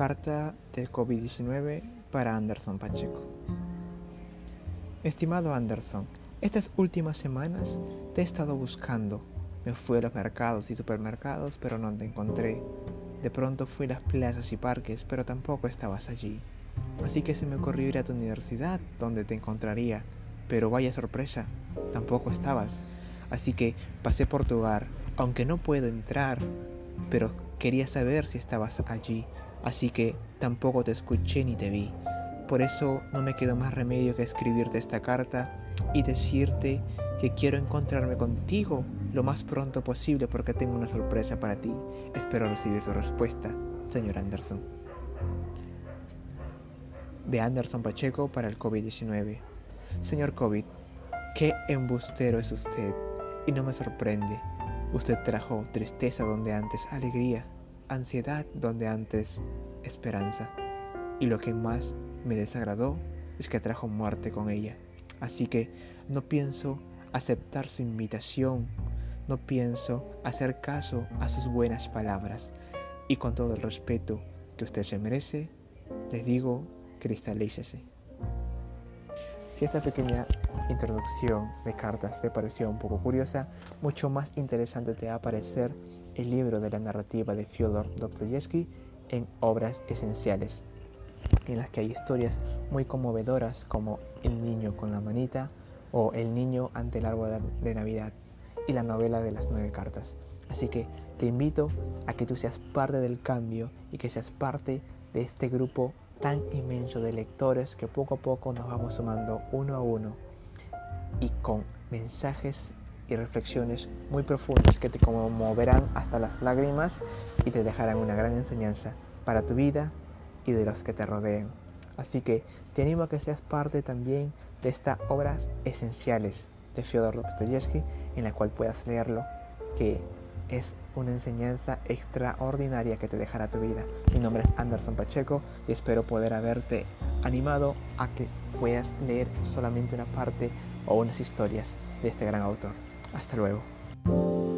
Carta del COVID-19 para Anderson Pacheco. Estimado Anderson, estas últimas semanas te he estado buscando. Me fui a los mercados y supermercados, pero no te encontré. De pronto fui a las plazas y parques, pero tampoco estabas allí. Así que se me ocurrió ir a tu universidad, donde te encontraría. Pero vaya sorpresa, tampoco estabas. Así que pasé por tu hogar, aunque no puedo entrar, pero quería saber si estabas allí. Así que tampoco te escuché ni te vi. Por eso no me quedó más remedio que escribirte esta carta y decirte que quiero encontrarme contigo lo más pronto posible porque tengo una sorpresa para ti. Espero recibir su respuesta, señor Anderson. De Anderson Pacheco para el COVID-19. Señor COVID, qué embustero es usted y no me sorprende. Usted trajo tristeza donde antes alegría, ansiedad donde antes esperanza. Y lo que más me desagradó es que trajo muerte con ella. Así que no pienso aceptar su invitación, no pienso hacer caso a sus buenas palabras. Y con todo el respeto que usted se merece, les digo, cristalícese. Si esta pequeña introducción de cartas te pareció un poco curiosa, mucho más interesante te va a parecer el libro de la narrativa de Fyodor Dostoyevsky en Obras Esenciales, en las que hay historias muy conmovedoras como El niño con la manita o El niño ante el árbol de Navidad y la novela de las nueve cartas. Así que te invito a que tú seas parte del cambio y que seas parte de este grupo tan inmenso de lectores que poco a poco nos vamos sumando uno a uno y con mensajes y reflexiones muy profundas que te conmoverán hasta las lágrimas y te dejarán una gran enseñanza para tu vida y de los que te rodeen. Así que te animo a que seas parte también de estas obras esenciales de Fyodor Dostoyevsky en la cual puedas leerlo, que es una enseñanza extraordinaria que te dejará tu vida. Mi nombre es Anderson Pacheco y espero poder haberte animado a que puedas leer solamente una parte o unas historias de este gran autor. Hasta luego.